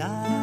realidad.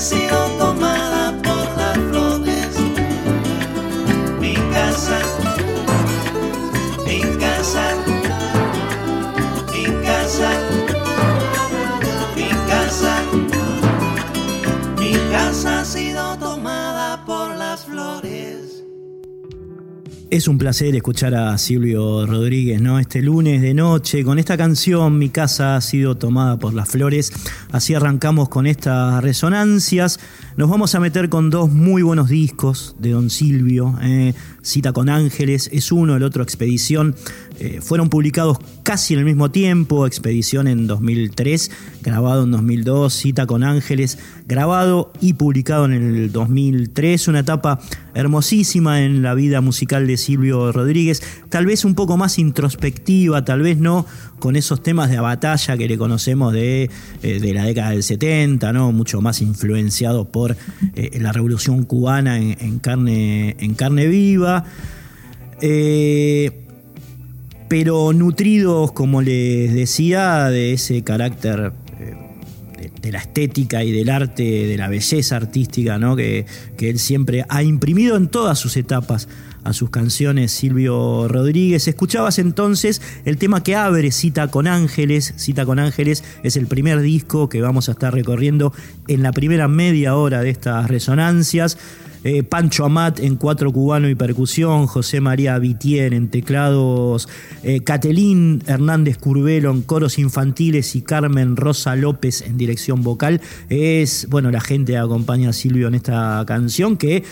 Sido tomada por las flores. Mi casa, mi casa, mi casa, mi casa, mi casa Es un placer escuchar a Silvio Rodríguez, ¿no? Este lunes de noche con esta canción, Mi casa ha sido tomada por las flores. Así arrancamos con estas resonancias. Nos vamos a meter con dos muy buenos discos de Don Silvio. eh. Cita con Ángeles es uno, el otro Expedición. Eh, fueron publicados casi en el mismo tiempo. Expedición en 2003, grabado en 2002. Cita con Ángeles, grabado y publicado en el 2003. Una etapa hermosísima en la vida musical de Silvio Rodríguez. Tal vez un poco más introspectiva, tal vez no con esos temas de batalla que le conocemos de, eh, de la década del 70, ¿no? mucho más influenciado por eh, la revolución cubana en, carne, en carne viva. Eh, pero nutridos, como les decía, de ese carácter de, la estética y del arte, de la belleza artística, ¿no? que, que él siempre ha imprimido en todas sus etapas a sus canciones Silvio Rodríguez. Escuchabas entonces el tema que abre Cita con Ángeles. Cita con Ángeles es el primer disco que vamos a estar recorriendo en la primera media hora de estas resonancias. Eh, Pancho Amat en cuatro cubano y percusión, José María Vitier en teclados, eh, Catelín Hernández Curvelo en coros infantiles y Carmen Rosa López en dirección vocal. Es, bueno, la gente acompaña a Silvio en esta canción que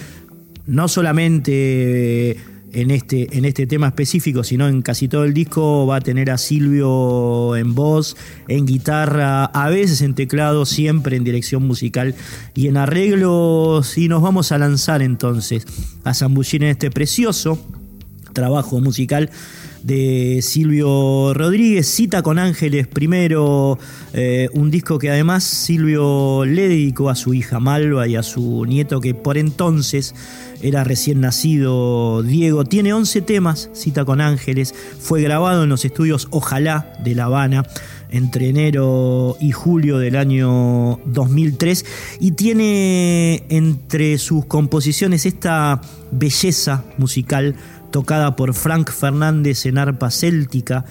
no solamente en este, en este tema específico, sino en casi todo el disco va a tener a Silvio en voz, en guitarra, a veces en teclado, siempre en dirección musical y en arreglos. Y nos vamos a lanzar entonces a zambullir en este precioso trabajo musical de Silvio Rodríguez, Cita con Ángeles primero, eh, un disco que además Silvio le dedicó a su hija Malva y a su nieto que por entonces era recién nacido Diego. Tiene 11 temas, Cita con Ángeles, fue grabado en los estudios Ojalá de La Habana entre enero y julio del año 2003 y tiene entre sus composiciones esta belleza musical tocada por Frank Fernández en arpa céltica,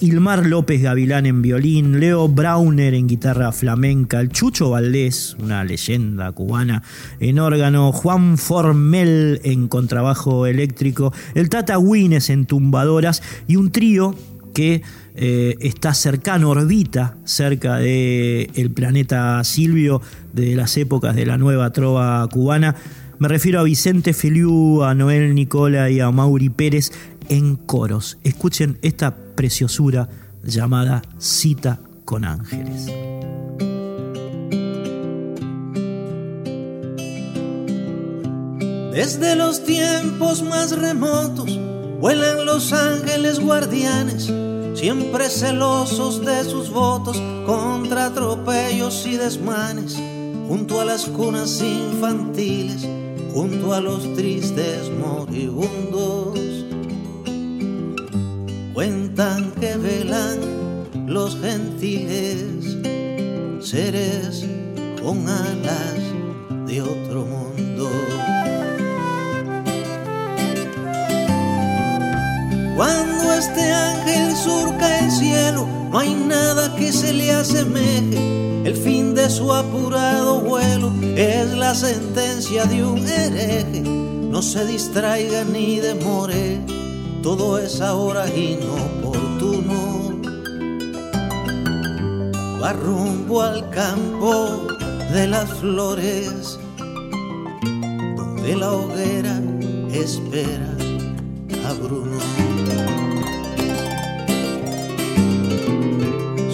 Ilmar López Gavilán en violín, Leo Brauner en guitarra flamenca, el Chucho Valdés, una leyenda cubana, en órgano, Juan Formel en contrabajo eléctrico, el Tata Wines en tumbadoras y un trío que eh, está cercano, orbita cerca del el planeta Silvio de las épocas de la nueva trova cubana. Me refiero a Vicente Feliu, a Noel Nicola y a Mauri Pérez en coros. Escuchen esta preciosura llamada Cita con Ángeles. Desde los tiempos más remotos vuelan los ángeles guardianes, siempre celosos de sus votos contra atropellos y desmanes, junto a las cunas infantiles, junto a los tristes moribundos. Cuentan que velan los gentiles, seres con alas de otro mundo. Cuando este ángel surca el cielo, no hay nada que se le asemeje. Su apurado vuelo es la sentencia de un hereje. No se distraiga ni demore, todo es ahora inoportuno. Va rumbo al campo de las flores, donde la hoguera espera a Bruno.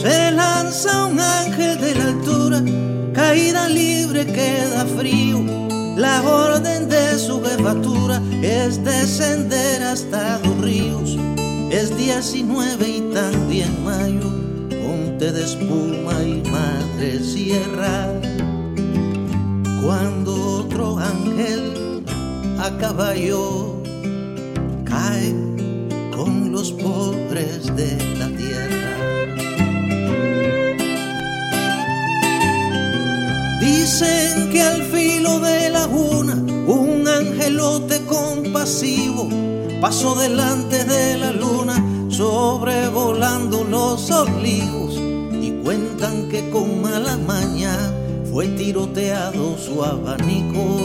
Se lanza un caída libre queda frío. La orden de su jefatura es descender hasta los ríos. Es 19 y también mayo, monte de espuma y madre sierra. Cuando otro ángel a caballo cae con los pobres de la Dicen que al filo de la luna un angelote compasivo pasó delante de la luna sobrevolando los olivos y cuentan que con mala maña fue tiroteado su abanico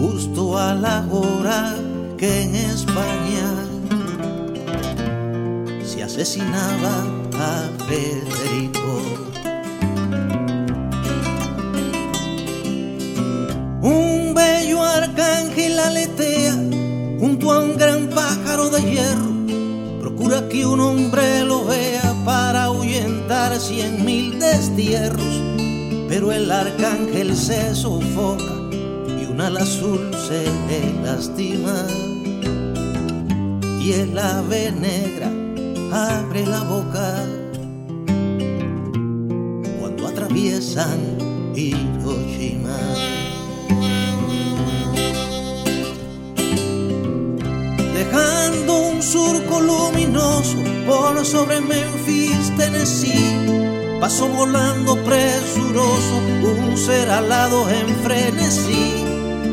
justo a la hora que en España se asesinaba a Federico. Procura que un hombre lo vea para ahuyentar cien mil destierros. Pero el arcángel se sofoca y un ala azul se le lastima. Y el ave negra abre la boca cuando atraviesan Hiroshima. Surco luminoso por sobre Memphis, Tennessee. Pasó volando presuroso un ser alado en frenesí.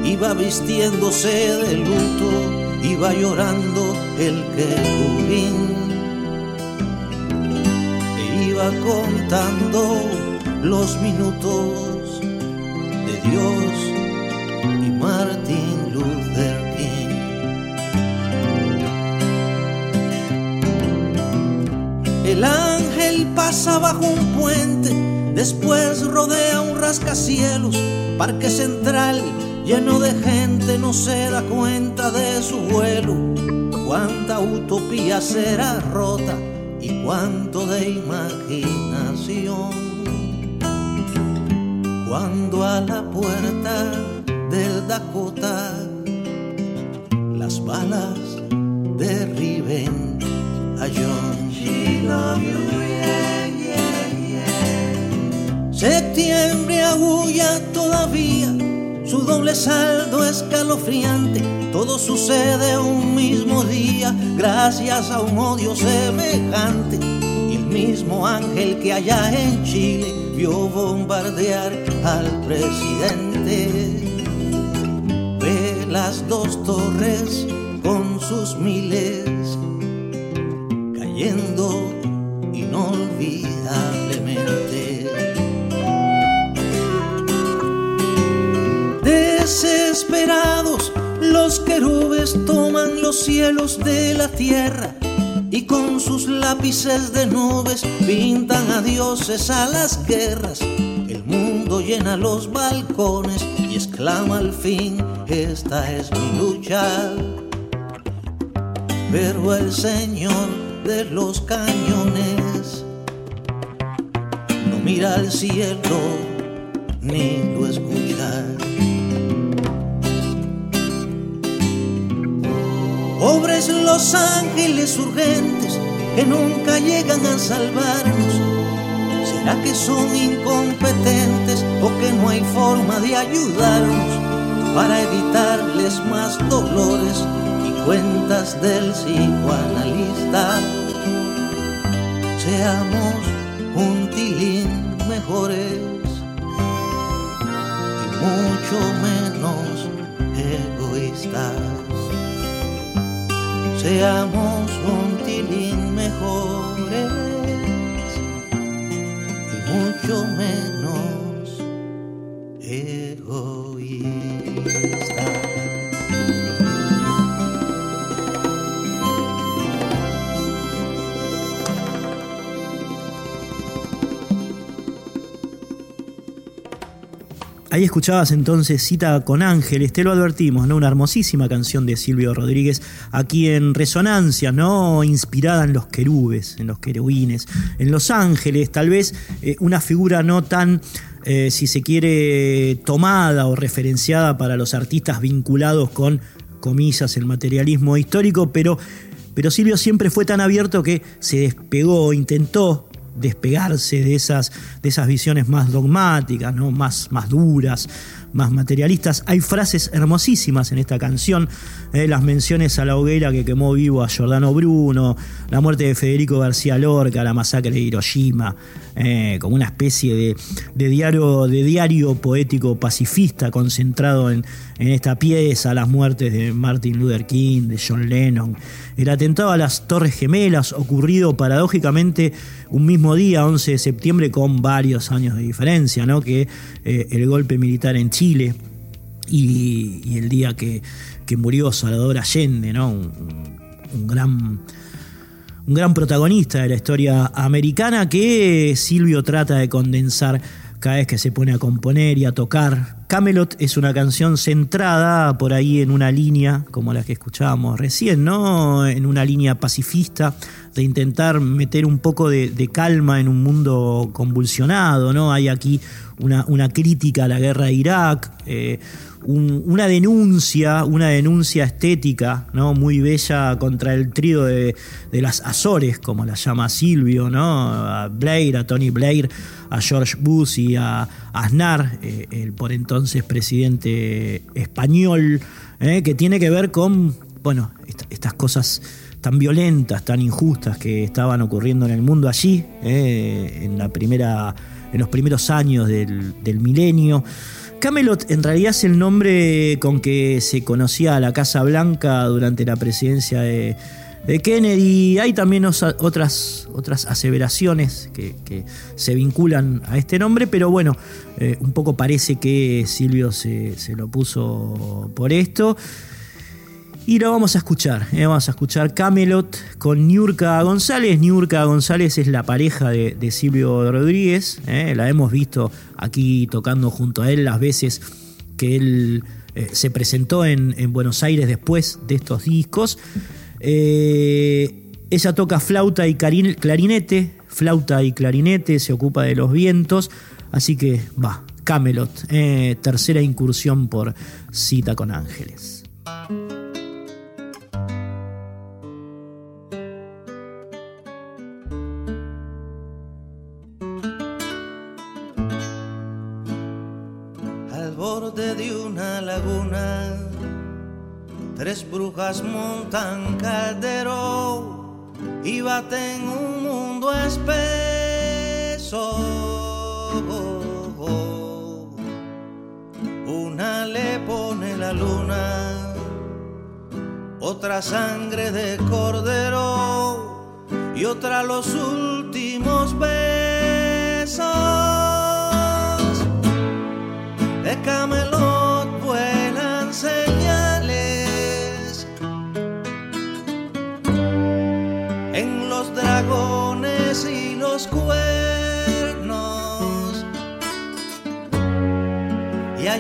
Iba vistiéndose de luto, iba llorando el querubín. E iba contando los minutos de Dios pasa bajo un puente, después rodea un rascacielos, parque central lleno de gente, no se da cuenta de su vuelo. Cuánta utopía será rota y cuánto de imaginación. Cuando a la puerta del Dakota las balas Septiembre agulla todavía, su doble saldo escalofriante. Todo sucede un mismo día, gracias a un odio semejante. Y el mismo ángel que allá en Chile vio bombardear al presidente. Ve las dos torres con sus miles cayendo Desesperados, los querubes toman los cielos de la tierra y con sus lápices de nubes pintan a dioses a las guerras. El mundo llena los balcones y exclama al fin, esta es mi lucha. Pero el Señor de los cañones no mira al cielo los ángeles urgentes que nunca llegan a salvarnos. ¿Será que son incompetentes o que no hay forma de ayudarnos para evitarles más dolores y cuentas del psicoanalista? Seamos un tilín mejores y mucho menos egoístas seamos un tilín mejores y mucho menos Ahí escuchabas entonces Cita con Ángeles, te lo advertimos, ¿no? Una hermosísima canción de Silvio Rodríguez, aquí en Resonancia, ¿no? Inspirada en los querubes, en los querubines, en los ángeles, tal vez eh, una figura no tan, eh, si se quiere, tomada o referenciada para los artistas vinculados con, comillas, el materialismo histórico, pero, pero Silvio siempre fue tan abierto que se despegó, intentó despegarse de esas, de esas visiones más dogmáticas, ¿no? más, más duras, más materialistas. Hay frases hermosísimas en esta canción, eh, las menciones a la hoguera que quemó vivo a Giordano Bruno, la muerte de Federico García Lorca, la masacre de Hiroshima, eh, como una especie de, diario, de diario poético pacifista concentrado en, en esta pieza, las muertes de Martin Luther King, de John Lennon, el atentado a las Torres Gemelas, ocurrido paradójicamente un mismo día, 11 de septiembre, con varios años de diferencia, ¿no? que eh, el golpe militar en Chile y, y el día que, que, murió Salvador Allende, ¿no? un, un gran un gran protagonista de la historia americana que Silvio trata de condensar cada vez que se pone a componer y a tocar. Camelot es una canción centrada por ahí en una línea, como la que escuchábamos recién, ¿no? En una línea pacifista, de intentar meter un poco de, calma en un mundo convulsionado, ¿no? Hay aquí una, crítica a la guerra de Irak, eh, un, una denuncia, una denuncia estética, ¿no? Muy bella contra el trío de, de, las Azores, como la llama Silvio, ¿no? A Blair, a Tony Blair, a George Bush y a Aznar, eh, el por entonces presidente español, eh, que tiene que ver con bueno, estas cosas tan violentas, tan injustas que estaban ocurriendo en el mundo allí, eh, en, la primera, en los primeros años del, milenio. Camelot en realidad es el nombre con que se conocía a la Casa Blanca durante la presidencia de, Kennedy. Hay también otras, otras aseveraciones que, se vinculan a este nombre, pero bueno, eh, un poco parece que Silvio se, se lo puso por esto. Y lo vamos a escuchar, ¿eh? vamos a escuchar Camelot con Niurka González. Niurka González es la pareja de, Silvio Rodríguez, ¿eh? la hemos visto aquí tocando junto a él las veces que él eh, se presentó en, Buenos Aires después de estos discos. ella toca flauta y clarinete, flauta y clarinete, se ocupa de los vientos, así que va, Camelot, tercera incursión por Cita con Ángeles. Montan caldero y baten un mundo espeso. Una le pone la luna, otra sangre de cordero y otra los últimos besos de Camelot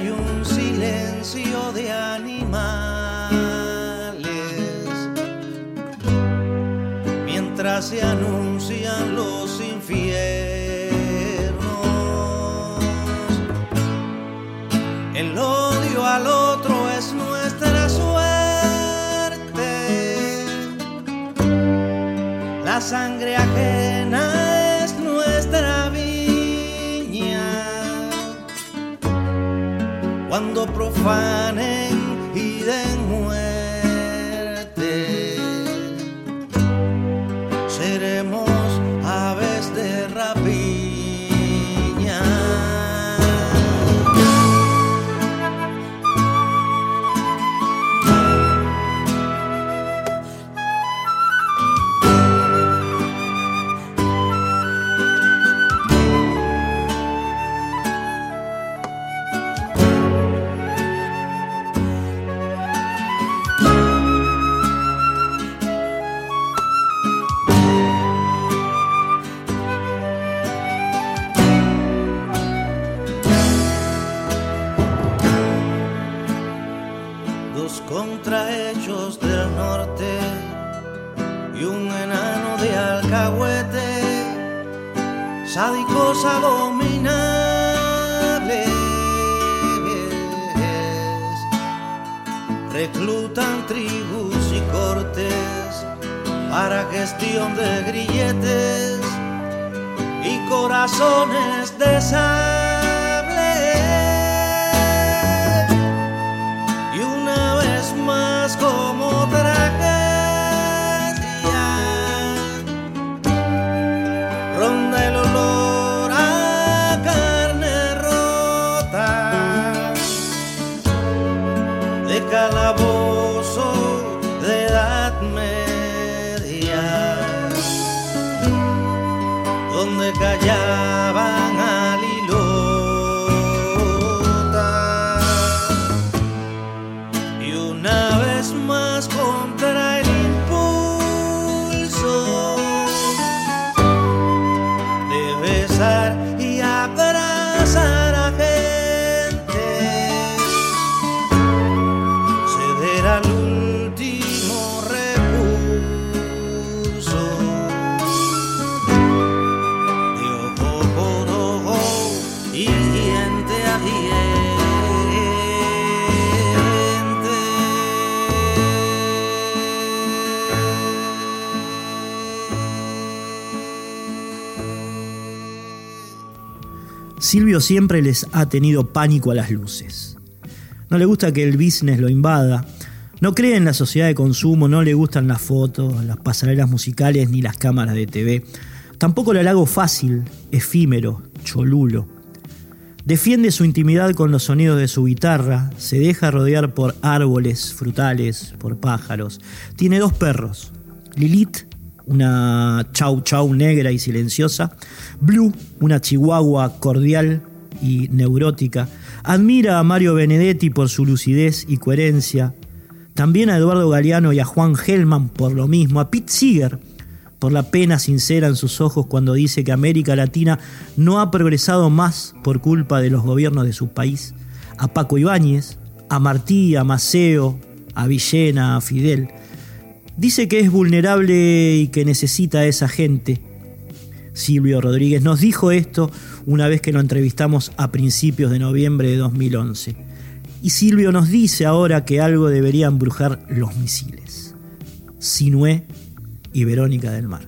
hay un silencio de animales mientras se anuncian los infiernos. El odio al otro es nuestra suerte La sangre Cuando profanen donde callaba. Siempre les ha tenido pánico a las luces. No le gusta que el business lo invada, No cree en la sociedad de consumo, no le gustan las fotos, las pasarelas musicales ni las cámaras de TV. Tampoco el halago fácil, efímero, cholulo. Defiende su intimidad con los sonidos de su guitarra, se deja rodear por árboles frutales, por pájaros. Tiene dos perros, Lilith, una chau chau negra y silenciosa, Blue, una chihuahua cordial y neurótica. Admira a Mario Benedetti por su lucidez y coherencia, también a Eduardo Galeano y a Juan Hellman por lo mismo, a Pete Seeger por la pena sincera en sus ojos cuando dice que América Latina no ha progresado más por culpa de los gobiernos de su país, a Paco Ibáñez, a Martí, a Maceo, a Villena, a Fidel. Dice que es vulnerable y que necesita a esa gente. Silvio Rodríguez nos dijo esto una vez que lo entrevistamos a principios de noviembre de 2011. Y Silvio nos dice ahora que algo deberían brujar los misiles. Sinué y Verónica del Mar.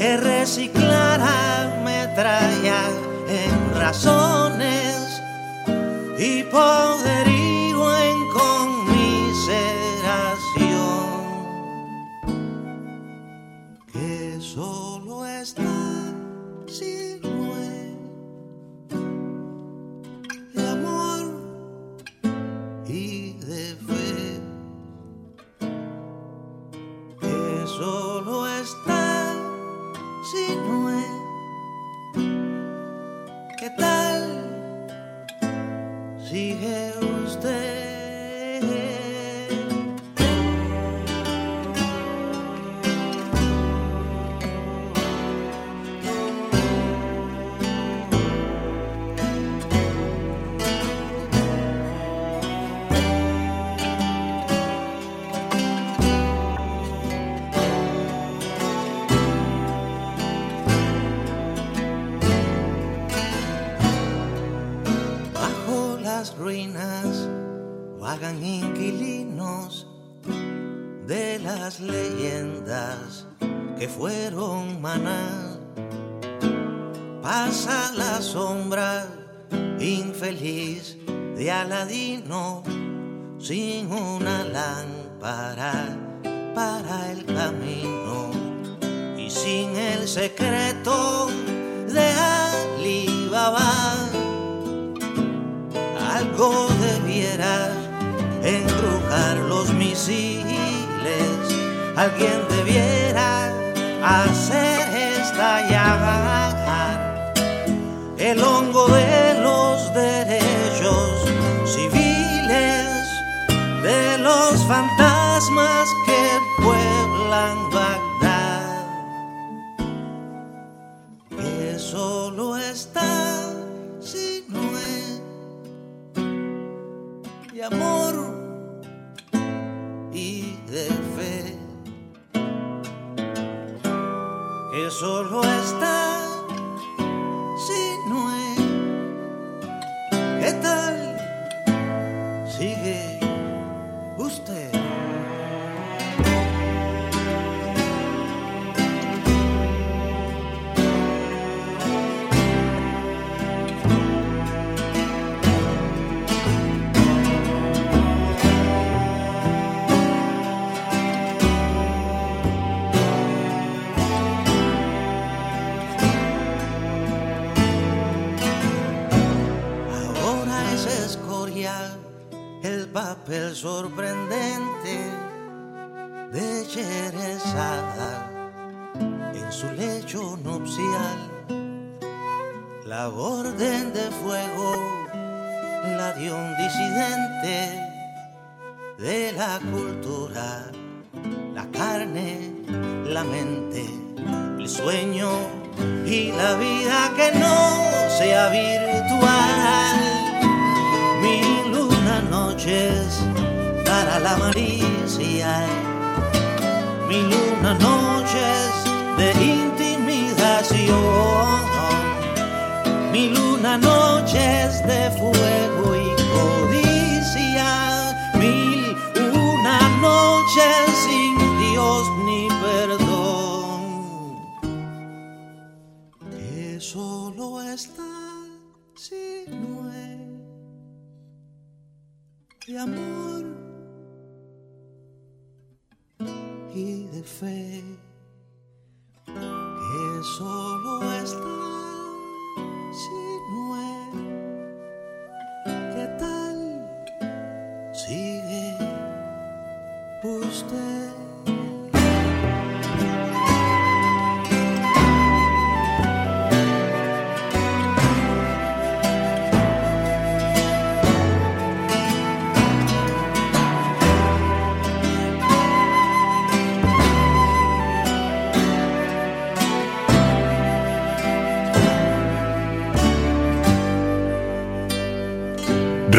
que reciclara metralla en razones y poder los fantasmas que pueblan de amor y de fe que solo está si no es qué tal sigue usted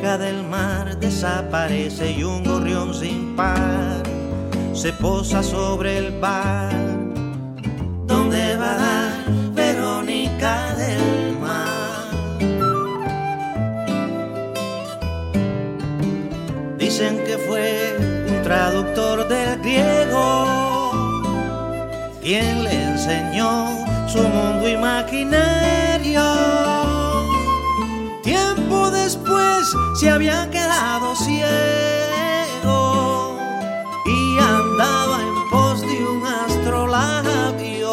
Verónica del Mar desaparece y un gorrión sin par se posa sobre el bar. ¿Dónde va a dar Verónica del Mar? Dicen que fue un traductor del griego quien le enseñó su mundo imaginario. Se había quedado ciego y andaba en pos de un astrolabio.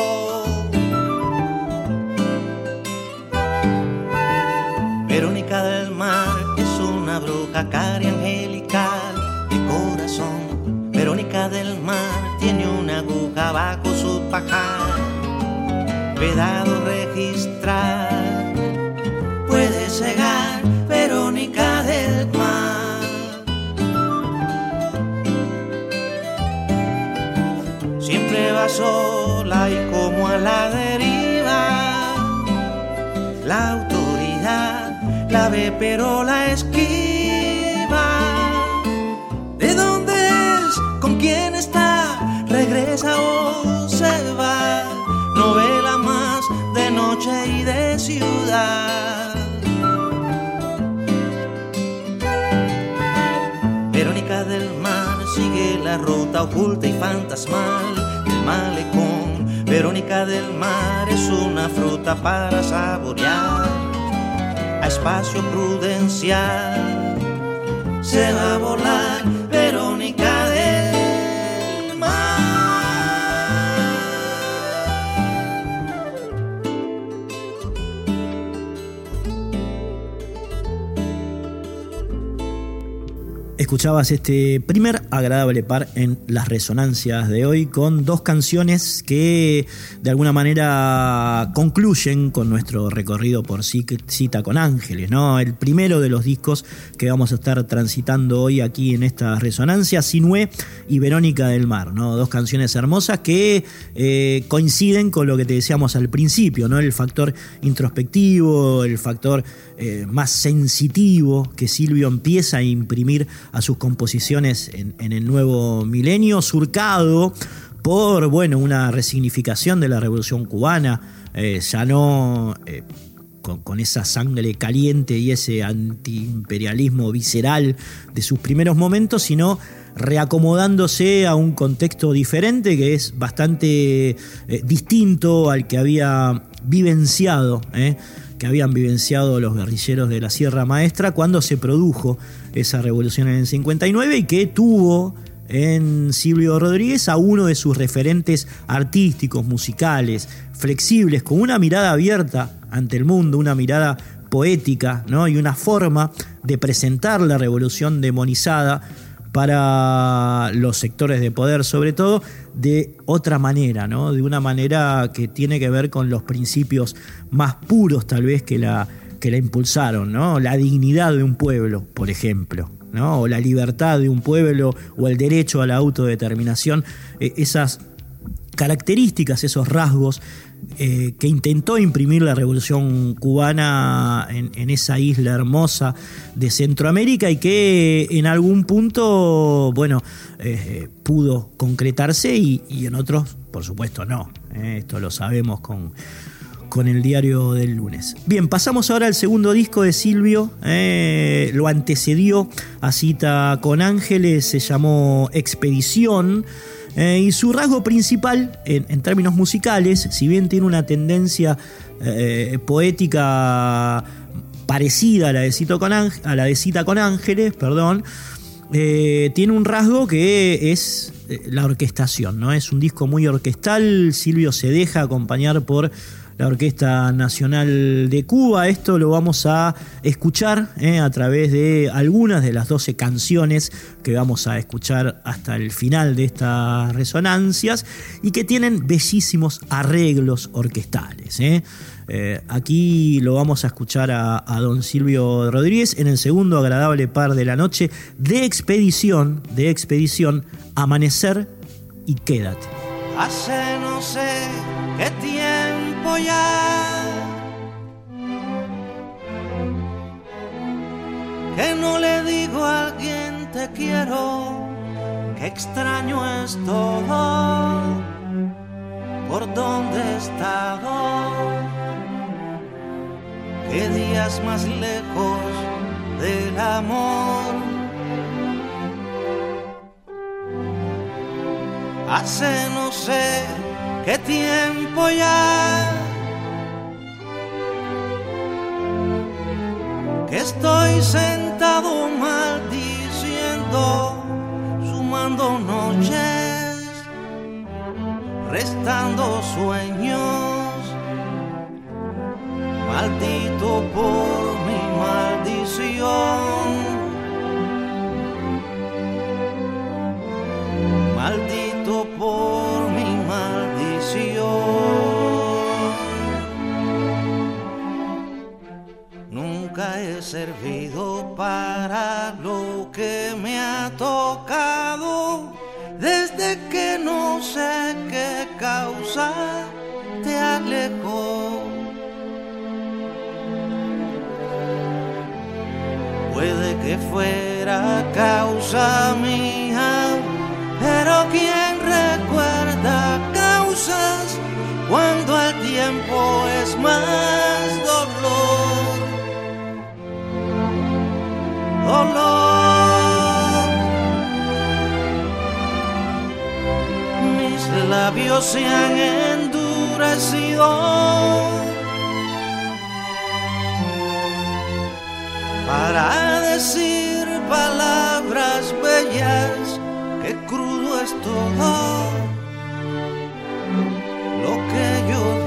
Verónica del Mar es una bruja cari angelical de corazón. Verónica del Mar tiene una aguja bajo su pajar. Vedado registrar, puede cegar Verónica del Mar. Siempre va sola y como a la deriva. La autoridad la ve pero la esquiva. ¿De dónde es? ¿Con quién está? ¿Regresa o se va? Novela más de noche y de ciudad. Del Mar sigue la ruta oculta y fantasmal del malecón. Verónica del Mar es una fruta para saborear a espacio prudencial. Se va a volar Escuchabas este primer agradable par en las resonancias de hoy con dos canciones que de alguna manera concluyen con nuestro recorrido por Cita con Ángeles, ¿no? El primero de los discos que vamos a estar transitando hoy aquí en estas resonancias, Sinué y Verónica del Mar, ¿no? Dos canciones hermosas que eh, coinciden con lo que te decíamos al principio, ¿no? El factor introspectivo, el factor eh, más sensitivo que Silvio empieza a imprimir a sus composiciones en, el nuevo milenio, surcado por bueno, una resignificación de la revolución cubana, eh, ya no con, esa sangre caliente y ese antiimperialismo visceral de sus primeros momentos, sino reacomodándose a un contexto diferente que es bastante eh, distinto al que había vivenciado, eh, que habían vivenciado los guerrilleros de la Sierra Maestra cuando se produjo esa revolución en el 59 y que tuvo en Silvio Rodríguez a uno de sus referentes artísticos, musicales, flexibles, con una mirada abierta ante el mundo, una mirada poética ¿no? y una forma de presentar la revolución demonizada para los sectores de poder, sobre todo, de otra manera, ¿no? de una manera que tiene que ver con los principios más puros tal vez que la, que la impulsaron, ¿no? la dignidad de un pueblo, por ejemplo. ¿no? o la libertad de un pueblo o el derecho a la autodeterminación, eh, esas características, esos rasgos eh, que intentó imprimir la revolución cubana en, esa isla hermosa de Centroamérica y que en algún punto, bueno, eh, pudo concretarse y, en otros, por supuesto, no. Eh, esto lo sabemos con, con el diario del lunes. Bien, pasamos ahora al segundo disco de Silvio. lo antecedió a cita con Ángeles, se llamó Expedición. Eh, y su rasgo principal, en, términos musicales, si bien tiene una tendencia eh, poética parecida a la de, Cito con a la de Cita con Ángeles, perdón, eh, tiene un rasgo que es la orquestación, ¿no? Es un disco muy orquestal, Silvio se deja acompañar por la Orquesta Nacional de Cuba. Esto lo vamos a escuchar eh, a través de algunas de las 12 canciones que vamos a escuchar hasta el final de estas resonancias y que tienen bellísimos arreglos orquestales. Eh. Eh, aquí lo vamos a escuchar a, don Silvio Rodríguez en el segundo agradable par de la noche de expedición, de expedición, amanecer y quédate. Hace no sé qué tiempo que no le digo a alguien te quiero, que extraño es todo, por dónde he estado, qué días más lejos del amor hace no sé qué tiempo ya que estoy sentado maldiciendo, sumando noches, restando sueños, maldito por mi maldición. maldito por servido para lo que me ha tocado, desde que no sé qué causa te alejó. Puede que fuera causa mía pero ¿quién recuerda causas cuando el tiempo es más Dolor. Mis labios se han endurecido. Para decir palabras bellas qué crudo es todo lo que yo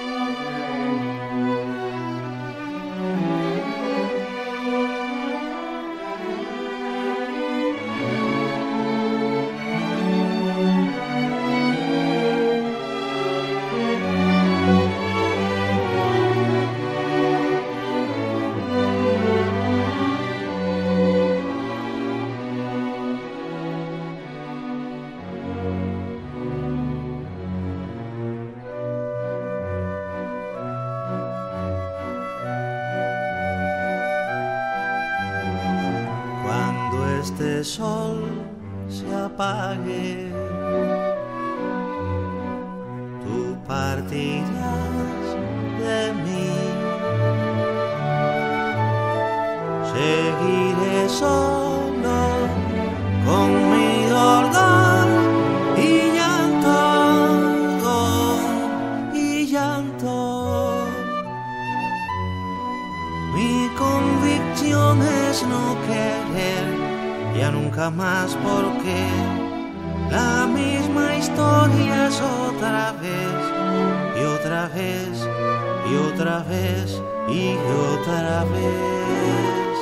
Y otra vez y otra vez.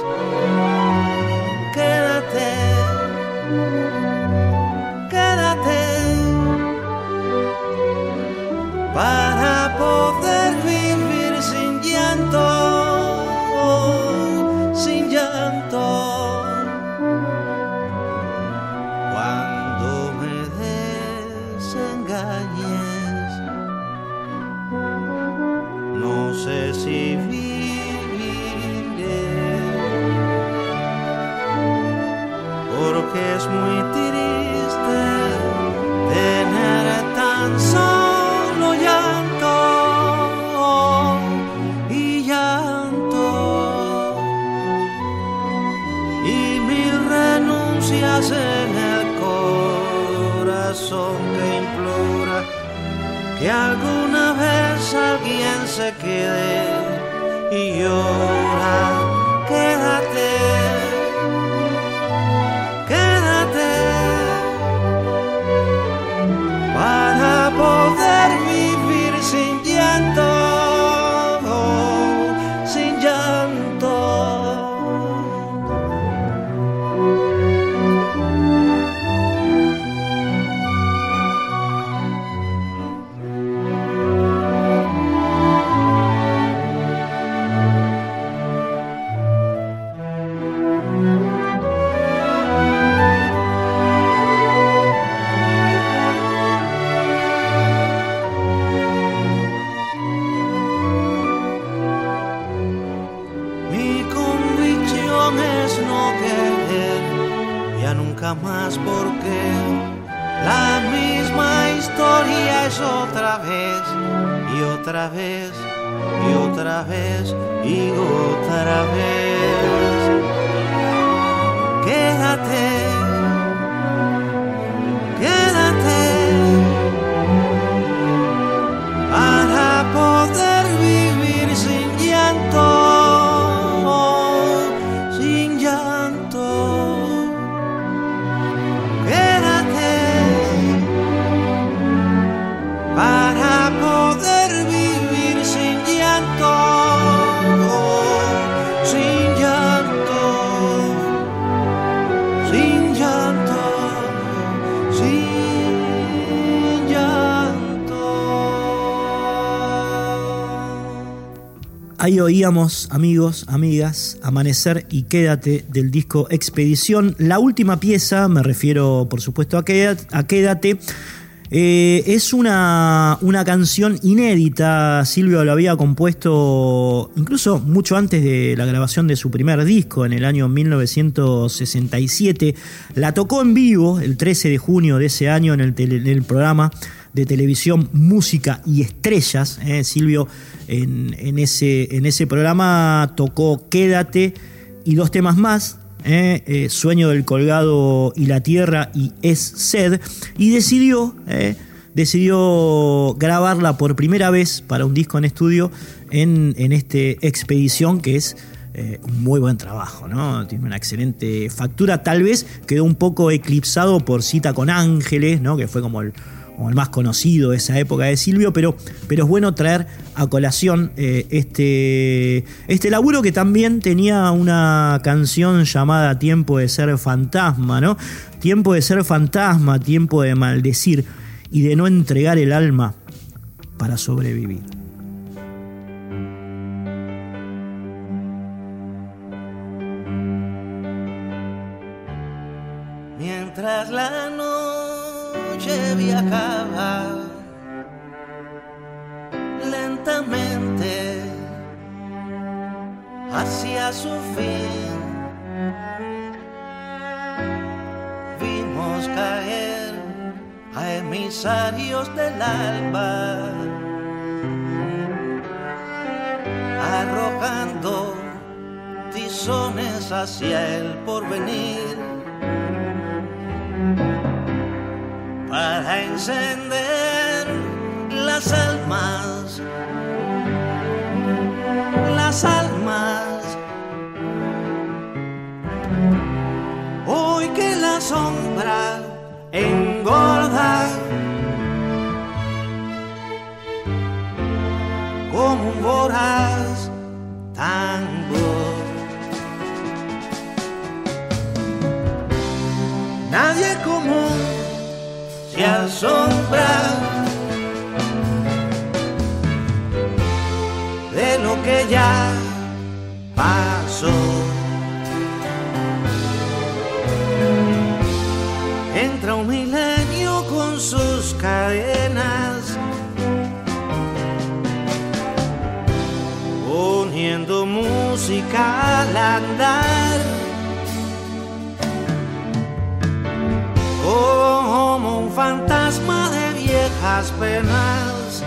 Quédate, quédate nunca más porque la misma historia es otra vez y otra vez y otra vez y otra vez. Quédate, Ahí oíamos, amigos, amigas, Amanecer y Quédate del disco Expedición. La última pieza, me refiero por supuesto a Quédate, eh, es una, una canción inédita. Silvio lo había compuesto incluso mucho antes de la grabación de su primer disco, en el año 1967. La tocó en vivo el 13 de junio de ese año en el programa de televisión Música y Estrellas. eh, Silvio en, ese, programa tocó Quédate y dos temas más. eh, eh, Sueño del Colgado y la Tierra y Es Sed. Y decidió, eh, decidió grabarla por primera vez para un disco en estudio en, en este Expedición que es un muy buen trabajo, ¿no? Tiene una excelente factura. Tal vez quedó un poco eclipsado por Cita con Ángeles, ¿no? Que fue como el, como el más conocido de esa época de Silvio, pero, pero es bueno traer a colación eh, este, este laburo que también tenía una canción llamada Tiempo de ser fantasma, ¿no? Tiempo de ser fantasma, tiempo de maldecir y de no entregar el alma para sobrevivir. Mientras la viajaba lentamente hacia su fin, caer a emisarios del alba, arrojando tizones hacia el porvenir para encender las almas, las almas. Hoy que la sombra engorda como un voraz tango. Nadie común se asombra de lo que ya pasó. Entra un milenio con sus cadenas, poniendo música al andar. De viejas penas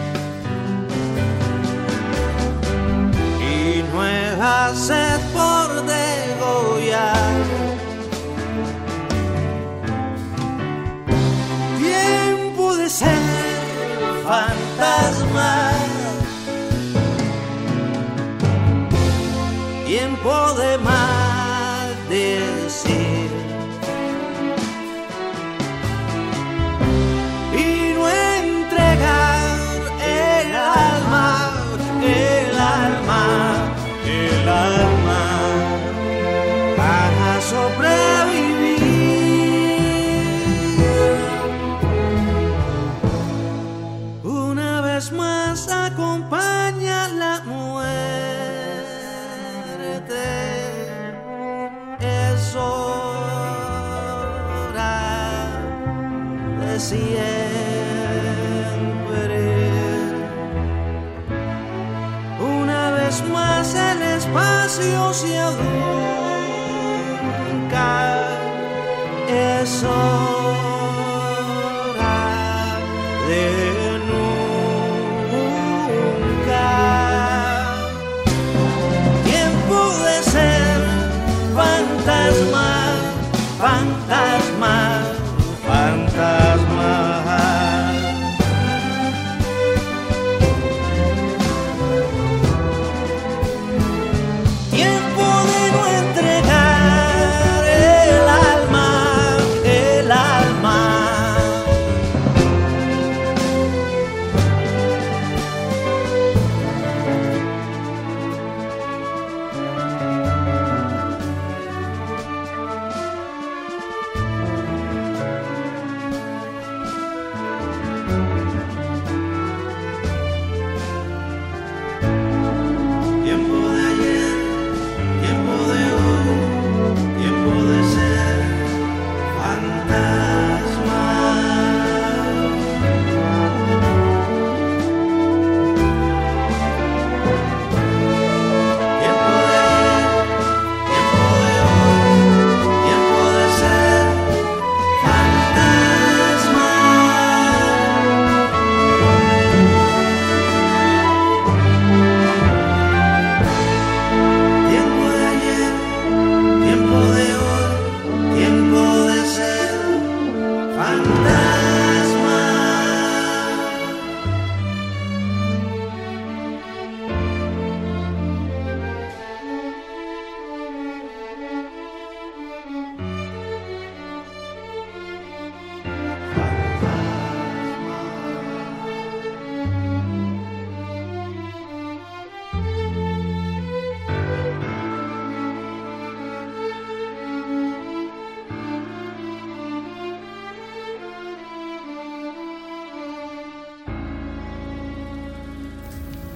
y nueva sed por degollar. Tiempo de ser fantasma. Tiempo de maldecir. Espacio se adunca. Es hora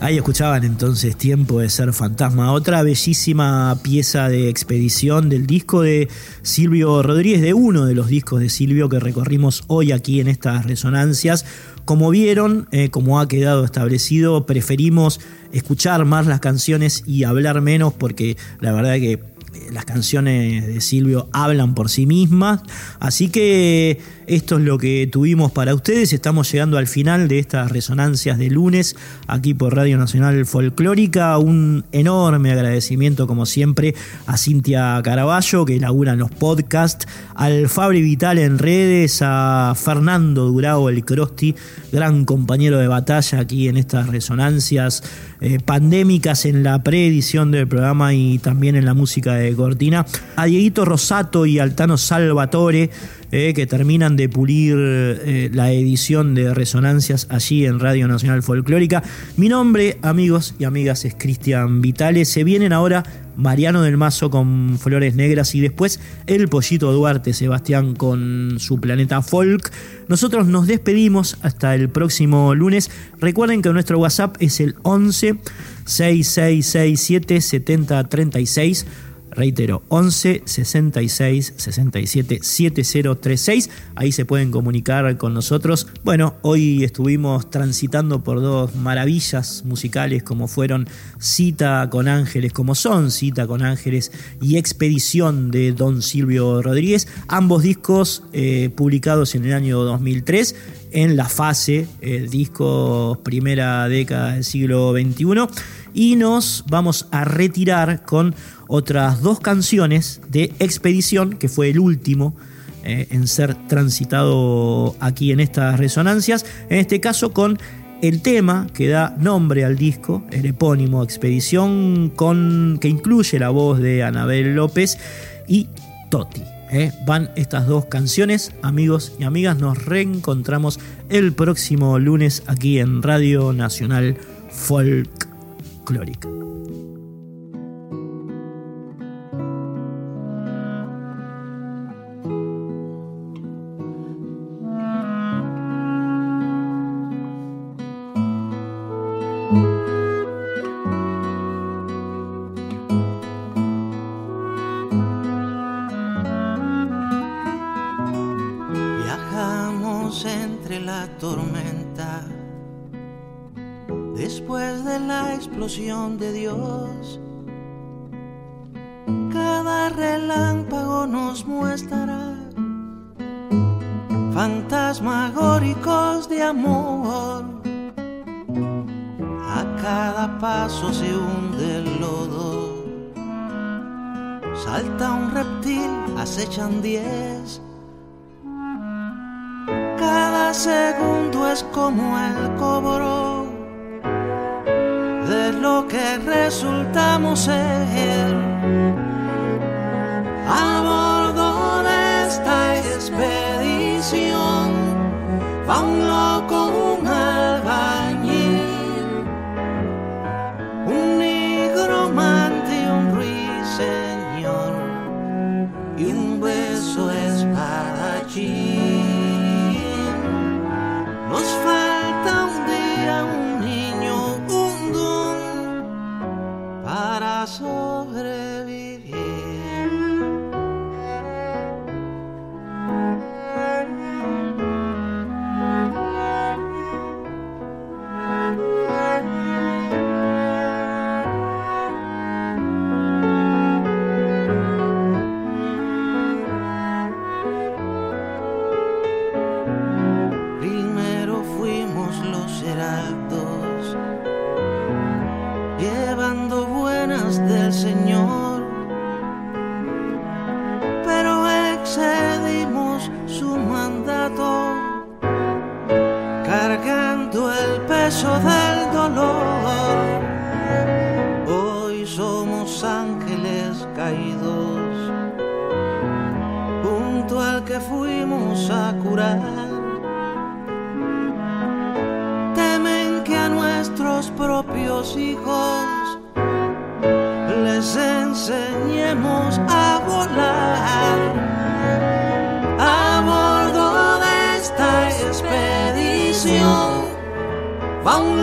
Ahí escuchaban entonces Tiempo de ser fantasma, otra bellísima pieza de expedición del disco de Silvio Rodríguez, de uno de los discos de Silvio que recorrimos hoy aquí en estas resonancias. Como vieron, eh, como ha quedado establecido, preferimos escuchar más las canciones y hablar menos porque la verdad que las canciones de Silvio hablan por sí mismas. Así que esto es lo que tuvimos para ustedes. Estamos llegando al final de estas resonancias de lunes aquí por Radio Nacional Folclórica. Un enorme agradecimiento, como siempre, a Cintia Caraballo, que labura en los podcasts, al Fabri Vital en redes, a Fernando Durao, el Crosti, gran compañero de batalla aquí en estas resonancias eh, pandémicas en la preedición del programa y también en la música de Cortina, a Dieguito Rosato y Altano Salvatore eh, que terminan de pulir eh, la edición de Resonancias allí en Radio Nacional Folclórica. Mi nombre, amigos y amigas, es Cristian Vitales. Se vienen ahora Mariano del Mazo con Flores Negras y después el Pollito Duarte, Sebastián con su planeta folk. Nosotros nos despedimos hasta el próximo lunes. Recuerden que nuestro WhatsApp es el 11 6667 7036 Reitero, 11 66 67 7036. Ahí se pueden comunicar con nosotros. Bueno, hoy estuvimos transitando por dos maravillas musicales como fueron Cita con Ángeles, como son Cita con Ángeles y Expedición de Don Silvio Rodríguez. Ambos discos eh, publicados en el año 2003 en la fase, el disco primera década del siglo XXI. Y nos vamos a retirar con otras dos canciones de Expedición, que fue el último eh, en ser transitado aquí en estas resonancias. En este caso con el tema que da nombre al disco, el epónimo Expedición, con, que incluye la voz de Anabel López y Toti. ¿eh? Van estas dos canciones, amigos y amigas. Nos reencontramos el próximo lunes aquí en Radio Nacional Folklórica. Segundo es como el cobro de lo que resultamos ser. A bordo de esta expedición va expedición va un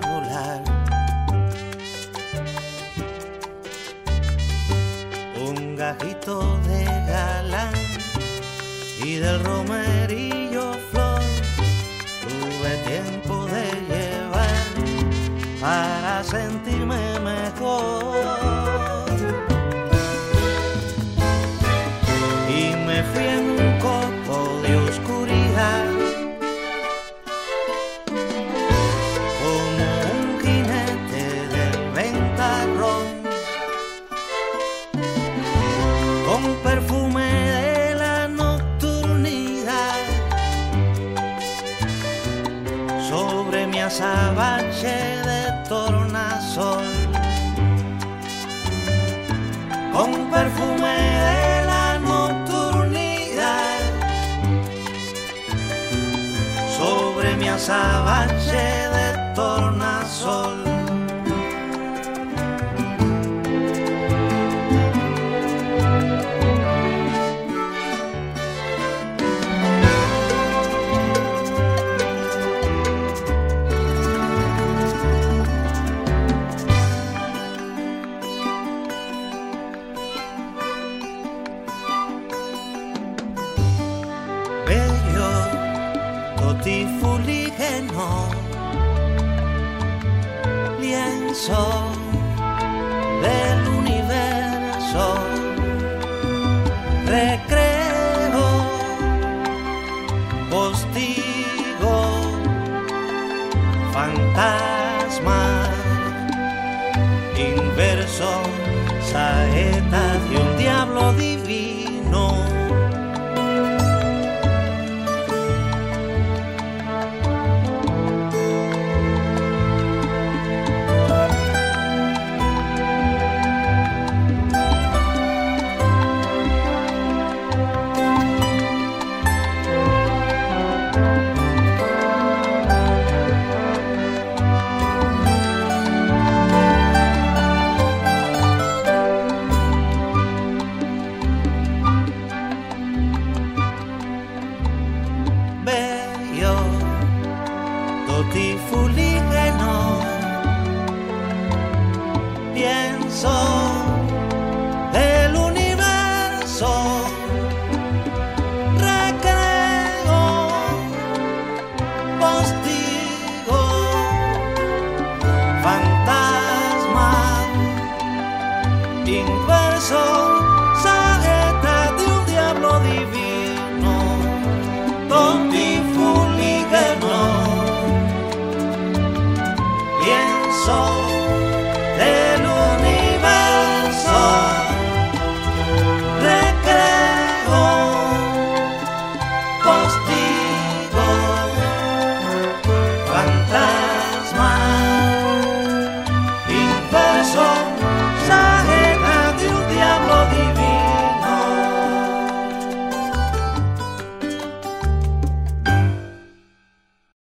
volar. Un gajito de galán y del romerillo flor tuve tiempo de llevar para sentirme mejor. perfume de la nocturnidad sobre mi azabache de tornasol. fantasma, inverso, saeta de